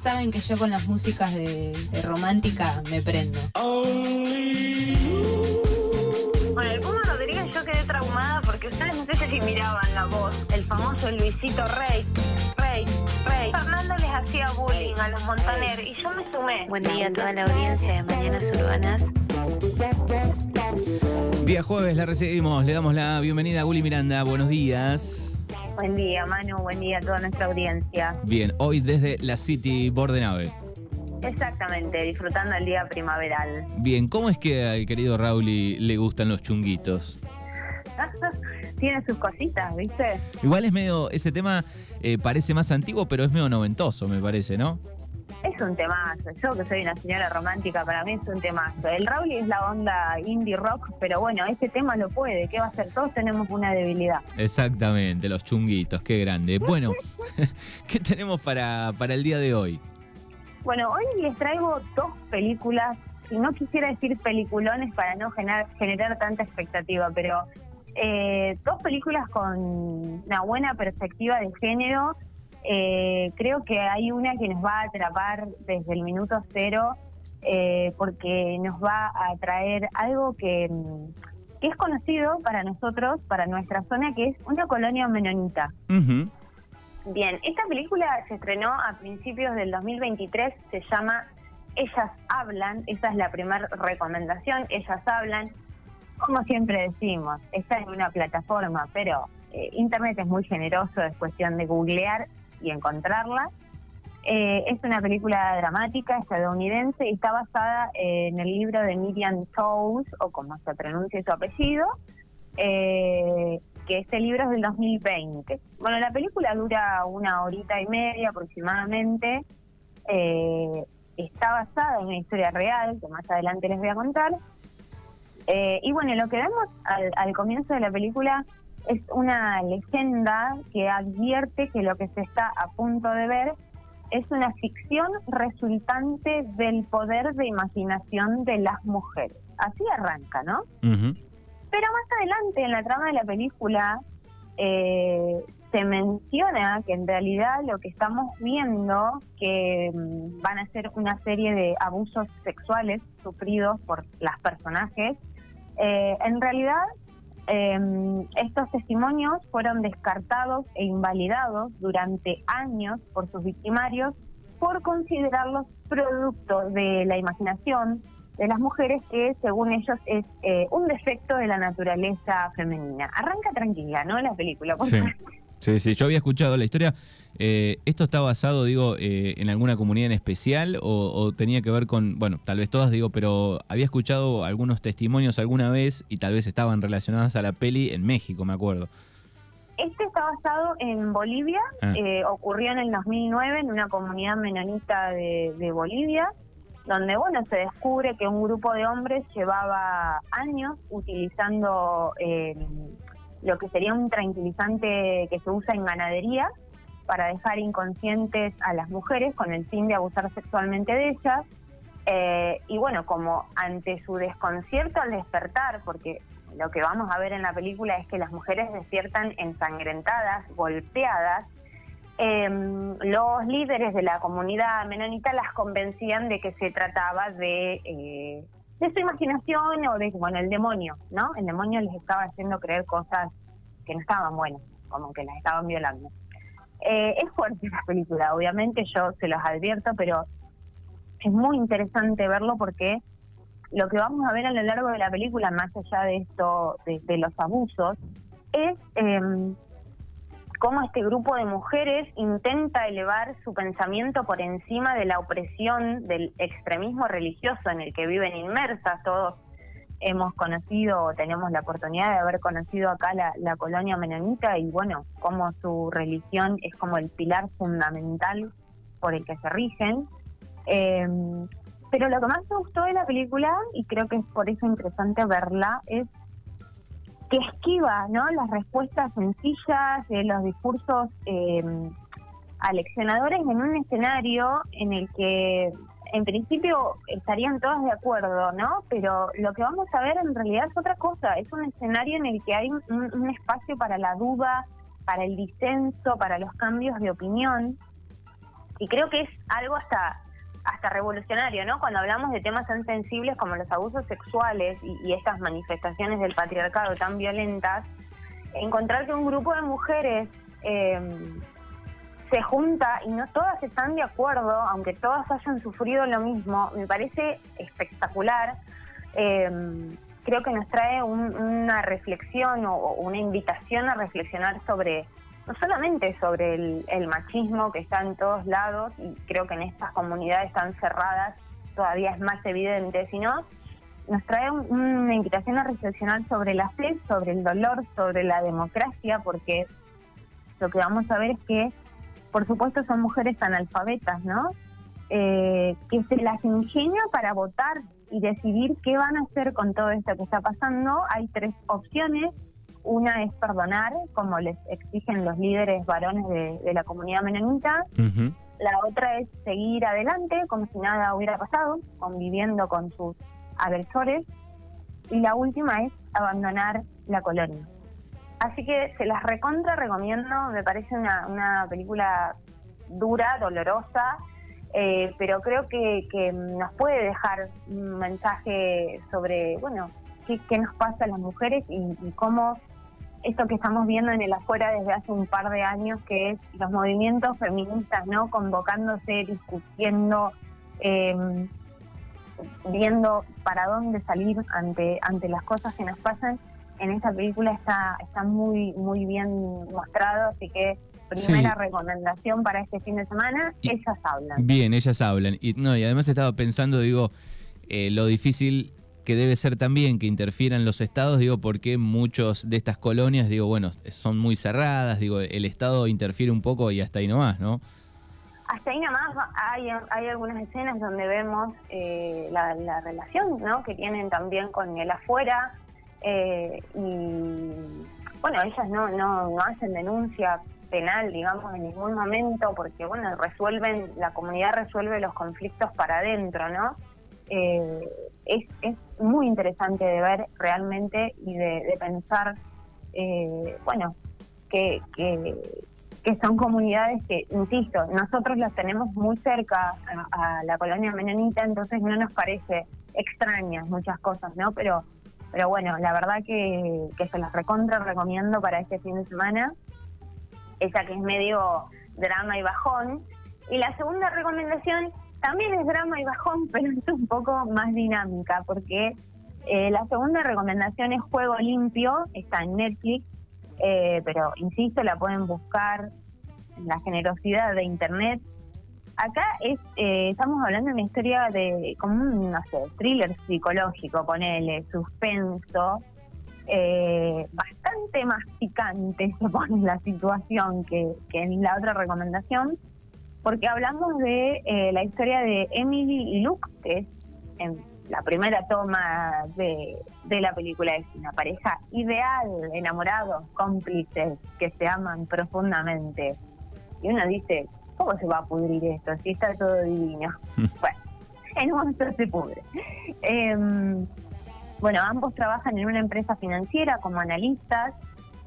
Saben que yo con las músicas de, de romántica me prendo. Con el Puma Rodríguez yo quedé traumada porque ustedes no sé si miraban la voz, el famoso Luisito Rey, Rey, Rey. Fernando les hacía bullying a los Montaner y yo me sumé. Buen día a toda la audiencia de Mañanas Urbanas. Día jueves la recibimos, le damos la bienvenida a Guli Miranda, buenos días. Buen día, Manu, buen día a toda nuestra audiencia. Bien, hoy desde la City Bordenave. Exactamente, disfrutando el día primaveral. Bien, ¿cómo es que al querido Rauli le gustan los chunguitos? Tiene sus cositas, ¿viste? Igual es medio, ese tema eh, parece más antiguo, pero es medio noventoso, me parece, ¿no? Es un temazo. Yo que soy una señora romántica, para mí es un temazo. El Rauli es la onda indie rock, pero bueno, ese tema lo puede. ¿Qué va a hacer? Todos tenemos una debilidad. Exactamente, los chunguitos, qué grande. Bueno, ¿qué tenemos para, para el día de hoy? Bueno, hoy les traigo dos películas, y no quisiera decir peliculones para no generar, generar tanta expectativa, pero eh, dos películas con una buena perspectiva de género. Eh, creo que hay una que nos va a atrapar desde el minuto cero, eh, porque nos va a traer algo que, mm, que es conocido para nosotros, para nuestra zona, que es una colonia menonita. Bien, esta película se estrenó a principios del 2023, se llama Ellas Hablan, esa es la primera recomendación, Ellas Hablan. Como siempre decimos, está en una plataforma, pero eh, Internet es muy generoso, es cuestión de googlear y encontrarla. Eh, es una película dramática estadounidense y está basada en el libro de Miriam Toews, o como se pronuncia su apellido, eh, que este libro es del 2020. Bueno, la película dura una horita y media aproximadamente. eh, está basada en una historia real, que más adelante les voy a contar. Eh, y bueno, lo que vemos al, al comienzo de la película es una leyenda que advierte que lo que se está a punto de ver es una ficción resultante del poder de imaginación de las mujeres. Así arranca, ¿no? Pero más adelante en la trama de la película eh, se menciona que en realidad lo que estamos viendo que mm, van a ser una serie de abusos sexuales sufridos por las personajes. eh, en realidad eh, estos testimonios fueron descartados e invalidados durante años por sus victimarios por considerarlos producto de la imaginación de las mujeres que según ellos es eh, un defecto de la naturaleza femenina. Arranca tranquila, ¿no? La película. Sí. Sí, sí, yo había escuchado la historia. Eh, ¿Esto está basado, digo, eh, en alguna comunidad en especial o, o tenía que ver con, bueno, tal vez todas, digo, pero había escuchado algunos testimonios alguna vez y tal vez estaban relacionadas a la peli en México, me acuerdo. Este está basado en Bolivia, Ah. eh, ocurrió en el 2009 en una comunidad menonita de, de Bolivia, donde bueno se descubre que un grupo de hombres llevaba años utilizando eh, lo que sería un tranquilizante que se usa en ganadería para dejar inconscientes a las mujeres con el fin de abusar sexualmente de ellas. Eh, y bueno, como ante su desconcierto al despertar, porque lo que vamos a ver en la película es que las mujeres despiertan ensangrentadas, golpeadas, eh, los líderes de la comunidad menonita las convencían de que se trataba de, eh, de su imaginación o de, bueno, el demonio, ¿no? El demonio les estaba haciendo creer cosas que no estaban buenas, como que las estaban violando. Eh, es fuerte la película, obviamente yo se los advierto, pero es muy interesante verlo porque lo que vamos a ver a lo largo de la película, más allá de esto, de, de los abusos, es eh, cómo este grupo de mujeres intenta elevar su pensamiento por encima de la opresión del extremismo religioso en el que viven inmersas. Todos hemos conocido, o tenemos la oportunidad de haber conocido acá la, colonia menonita y bueno, cómo su religión es como el pilar fundamental por el que se rigen. Eh, pero lo que más me gustó de la película, y creo que es por eso interesante verla, es que esquiva ¿no? las respuestas sencillas de los discursos eh, aleccionadores en un escenario en el que en principio estarían todas de acuerdo, ¿no? Pero lo que vamos a ver en realidad es otra cosa, es un escenario en el que hay un, un espacio para la duda, para el disenso, para los cambios de opinión. y creo que es algo hasta hasta revolucionario, ¿no? Cuando hablamos de temas tan sensibles como los abusos sexuales y, estas manifestaciones del patriarcado tan violentas, encontrar que un grupo de mujeres eh, se junta y no todas están de acuerdo, aunque todas hayan sufrido lo mismo, me parece espectacular. Eh, creo que nos trae un- una reflexión o una invitación a reflexionar sobre, no solamente sobre el, machismo que está en todos lados, y creo que en estas comunidades tan cerradas todavía es más evidente, sino nos trae un- una invitación a reflexionar sobre la fe, sobre el dolor, sobre la democracia, porque lo que vamos a ver es que, por supuesto, son mujeres analfabetas, ¿no? Eh, que se las ingenia para votar y decidir qué van a hacer con todo esto que está pasando. Hay tres opciones. Una es perdonar, como les exigen los líderes varones de, de la comunidad menonita. La otra es seguir adelante como si nada hubiera pasado, conviviendo con sus agresores. Y la última es abandonar la colonia. Así que se las recontra recomiendo, me parece una, una película dura, dolorosa, eh, pero creo que, que nos puede dejar un mensaje sobre, bueno, qué, qué nos pasa a las mujeres y, y cómo esto que estamos viendo en el afuera desde hace un par de años, que es los movimientos feministas, ¿no? Convocándose, discutiendo, eh, viendo para dónde salir ante, ante las cosas que nos pasan. En esta película está, está muy, muy bien mostrado, así que primera Sí. recomendación para este fin de semana, Y- ellas hablan. Bien, ellas hablan. Y, no, y además estaba pensando, digo, eh, lo difícil que debe ser también que interfieran los estados, digo, porque muchos de estas colonias, digo, bueno, son muy cerradas, digo, el estado interfiere un poco y hasta ahí nomás, ¿no? Hasta ahí nomás hay, hay algunas escenas donde vemos eh, la, la relación ¿no? que tienen también con el afuera eh, y bueno, ellas no, no, no hacen denuncia penal, digamos, en ningún momento porque bueno, resuelven, la comunidad resuelve los conflictos para adentro, ¿no? Eh, es, es muy interesante de ver realmente y de, pensar, eh, bueno, que, que, son comunidades que, insisto, nosotros las tenemos muy cerca a, a la colonia menonita, entonces no nos parece extrañas muchas cosas, ¿no? Pero, pero bueno, la verdad que, que se las recontra recomiendo para este fin de semana. Esa que es medio drama y bajón. Y la segunda recomendación también es drama y bajón, pero es un poco más dinámica, porque eh, la segunda recomendación es Juego Limpio, está en Netflix, eh, pero insisto, la pueden buscar en la generosidad de Internet. Acá es, eh, estamos hablando de una historia de, como un, no sé, thriller psicológico, ponele, suspenso, eh, bastante más picante se pone la situación que, que en la otra recomendación, porque hablamos de eh, la historia de Emily y Luke, que es en la primera toma de, de la película, es una pareja ideal, enamorados, cómplices, que se aman profundamente. Y uno dice, ¿cómo se va a pudrir esto si está todo divino? bueno, en un momento se pudre. Em, bueno, ambos trabajan en una empresa financiera como analistas.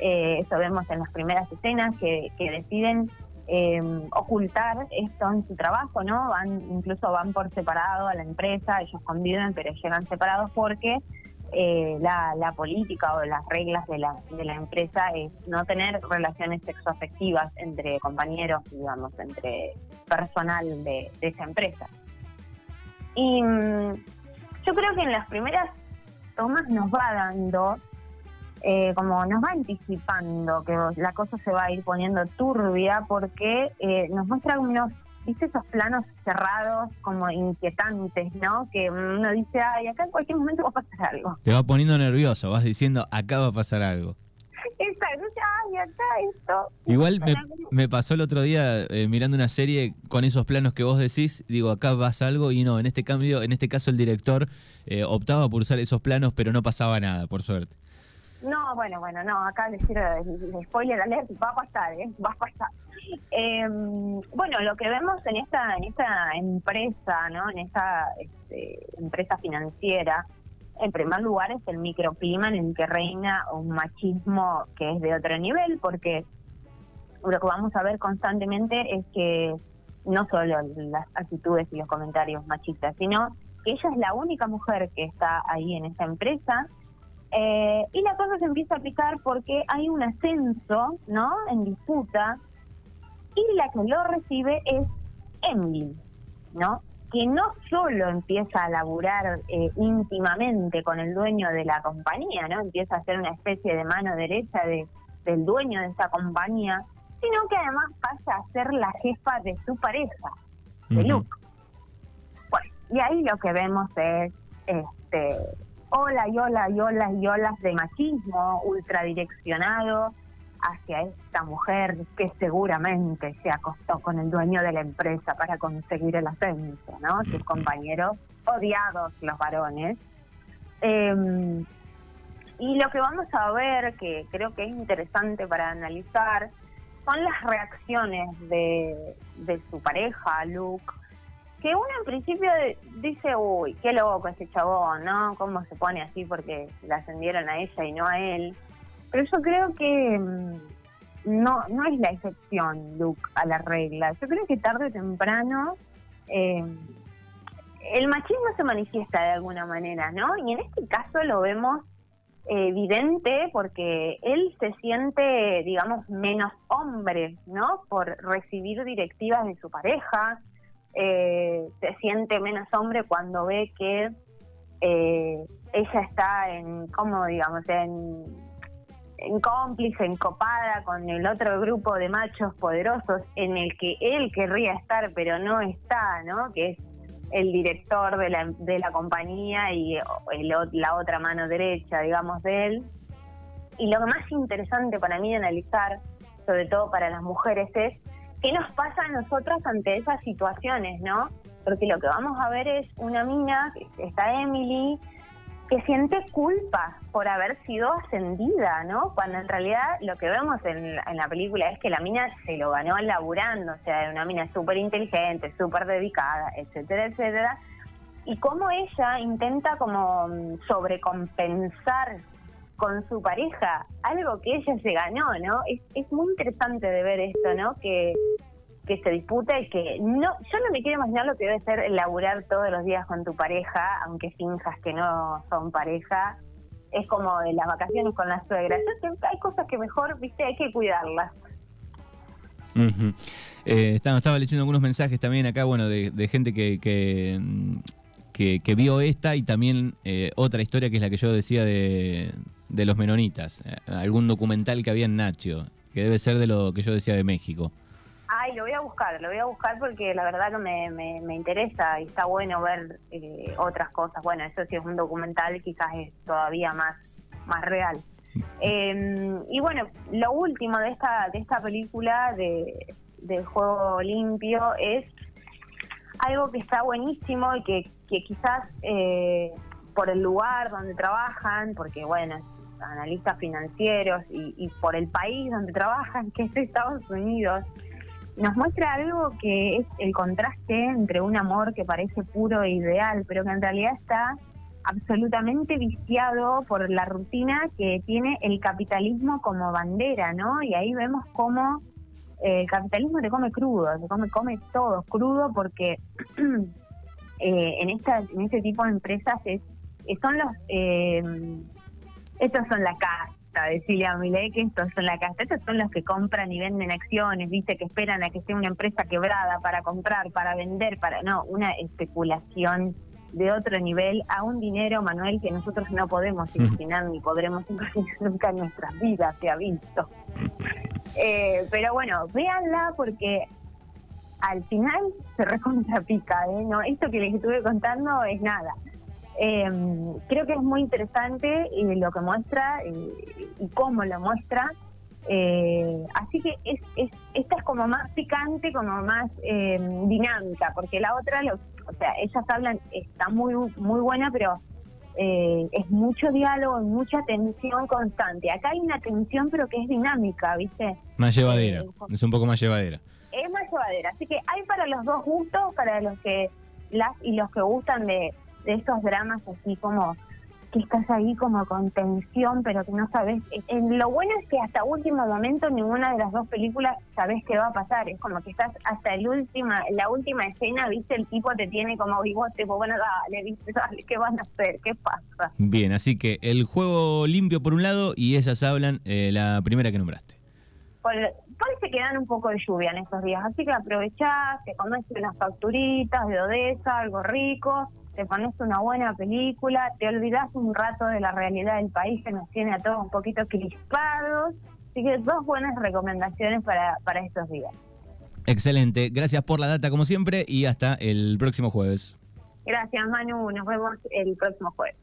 Eh, eso vemos en las primeras escenas que, que deciden eh, ocultar esto en su trabajo, ¿no? Van, incluso van por separado a la empresa, ellos conviven, pero llegan separados porque eh, la, política o las reglas de la, de la empresa es no tener relaciones sexoafectivas entre compañeros, digamos, entre personal de, de esa empresa. Y mm, yo creo que en las primeras tomas nos va dando, eh, como nos va anticipando que la cosa se va a ir poniendo turbia porque eh, nos muestra unos, viste, esos planos cerrados como inquietantes, ¿no? Que uno dice, ay, acá en cualquier momento va a pasar algo. Te va poniendo nervioso, vas diciendo, acá va a pasar algo. Exacto, ay, acá esto. Igual me, me pasó el otro día eh, mirando una serie con esos planos que vos decís, digo, acá pasa algo y no, en este cambio, en este caso el director eh, optaba por usar esos planos, pero no pasaba nada, por suerte. No, bueno, bueno, no, acá les quiero spoiler alert, va a pasar, ¿eh? Va a pasar. Eh, bueno, lo que vemos en esta, en esta empresa, ¿no? En esta este, empresa financiera, en primer lugar es el microclima en el que reina un machismo que es de otro nivel, porque lo que vamos a ver constantemente es que no solo las actitudes y los comentarios machistas, sino que ella es la única mujer que está ahí en esta empresa. Eh, y la cosa se empieza a picar porque hay un ascenso, ¿no? En disputa. Y la que lo recibe es Emily, ¿no? Que no solo empieza a laburar eh, íntimamente con el dueño de la compañía, ¿no? Empieza a ser una especie de mano derecha de, del dueño de esa compañía, sino que además pasa a ser la jefa de su pareja, de. Luke. Bueno, y ahí lo que vemos es este hola y hola y hola y olas de machismo ultradireccionado hacia esta mujer que seguramente se acostó con el dueño de la empresa para conseguir el ascenso, ¿no? Sus compañeros odiados, los varones. Eh, y lo que vamos a ver, que creo que es interesante para analizar, son las reacciones de, de su pareja, Luke, que uno en principio dice, uy, qué loco ese chabón, ¿no? ¿Cómo se pone así porque la ascendieron a ella y no a él? Pero yo creo que mm, no, no es la excepción, Luke, a la regla. Yo creo que tarde o temprano eh, el machismo se manifiesta de alguna manera, ¿no? Y en este caso lo vemos evidente porque él se siente, digamos, menos hombre, ¿no? Por recibir directivas de su pareja, eh, se siente menos hombre cuando ve que eh, ella está en, ¿cómo digamos? En, en cómplice, con el otro grupo de machos poderosos en el que él querría estar pero no está, ¿no? Que es el director de la, de la compañía y la otra mano derecha, digamos, de él. Y lo más interesante para mí de analizar, sobre todo para las mujeres, es qué nos pasa a nosotros ante esas situaciones, ¿no? Porque lo que vamos a ver es una mina, está Emily, que siente culpa por haber sido ascendida, ¿no? Cuando en realidad lo que vemos en, en la película es que la mina se lo ganó laburando, o sea, era una mina súper inteligente, súper dedicada, etcétera, etcétera. Y cómo ella intenta como mm, sobrecompensar con su pareja algo que ella se ganó, ¿no? Es, es muy interesante de ver esto, ¿no? Que, que se disputa y que no, yo no me quiero imaginar lo que debe ser laburar todos los días con tu pareja, aunque finjas que no son pareja. Es como de las vacaciones con la suegra. Yo hay cosas que mejor, viste, hay que cuidarlas. Eh, estaba, estaba leyendo algunos mensajes también acá, bueno, de, de gente que, que, que- que vio esta y también eh, otra historia que es la que yo decía de, de los menonitas. Eh, algún documental que había en Nacho, que debe ser de lo que yo decía de México. Ay, lo voy a buscar, lo voy a buscar porque la verdad que me, me, interesa y está bueno ver eh, otras cosas. Bueno, eso sí es un documental, quizás es todavía más, más real. Eh, y bueno, lo último de esta, de esta película de, de Juego Limpio es algo que está buenísimo y que, que quizás eh, por el lugar donde trabajan, porque bueno, analistas financieros y, y por el país donde trabajan, que es Estados Unidos, nos muestra algo que es el contraste entre un amor que parece puro e ideal, pero que en realidad está absolutamente viciado por la rutina que tiene el capitalismo como bandera, ¿no? Y ahí vemos cómo eh, el capitalismo te come crudo, te come, come todo crudo porque eh, en, esta, en este tipo de empresas es, son los... Eh, estos son la casta, decirle a Milei que estos son la casta, estos son los que compran y venden acciones, dice que esperan a que sea una empresa quebrada para comprar, para vender, para no, una especulación de otro nivel a un dinero, Manuel, que nosotros no podemos imaginar ni podremos imaginar nunca en nuestras vidas, se ha visto. Eh, pero bueno, véanla porque al final se recontrapica, ¿eh? No, esto que les estuve contando es nada. Eh, creo que es muy interesante eh, lo que muestra eh, y cómo lo muestra. Eh, así que es, es, esta es como más picante, como más eh, dinámica, porque la otra, lo, o sea, ellas hablan, está muy muy buena, pero eh, es mucho diálogo, mucha tensión constante. Acá hay una tensión, pero que es dinámica, ¿viste? Más llevadera, es un poco más llevadera. es más llevadera. Así que hay para los dos gustos, para los que las y los que gustan de estos dramas así como que estás ahí como con tensión, pero que no sabes. En lo bueno es que hasta último momento ninguna de las dos películas sabes qué va a pasar. Es como que estás hasta el última, la última escena, viste, el tipo te tiene como bigote, pues bueno, dale, viste, dale, ¿qué van a hacer? ¿Qué pasa? Bien, así que el juego limpio por un lado y ellas hablan, eh, la primera que nombraste. Por, parece que dan un poco de lluvia en estos días, así que aprovechás, te comes unas facturitas de Odessa, algo rico, te pones una buena película, te olvidas un rato de la realidad del país que nos tiene a todos un poquito crispados. Así que dos buenas recomendaciones para, para estos días. Excelente, gracias por la data como siempre y hasta el próximo jueves. Gracias Manu, nos vemos el próximo jueves.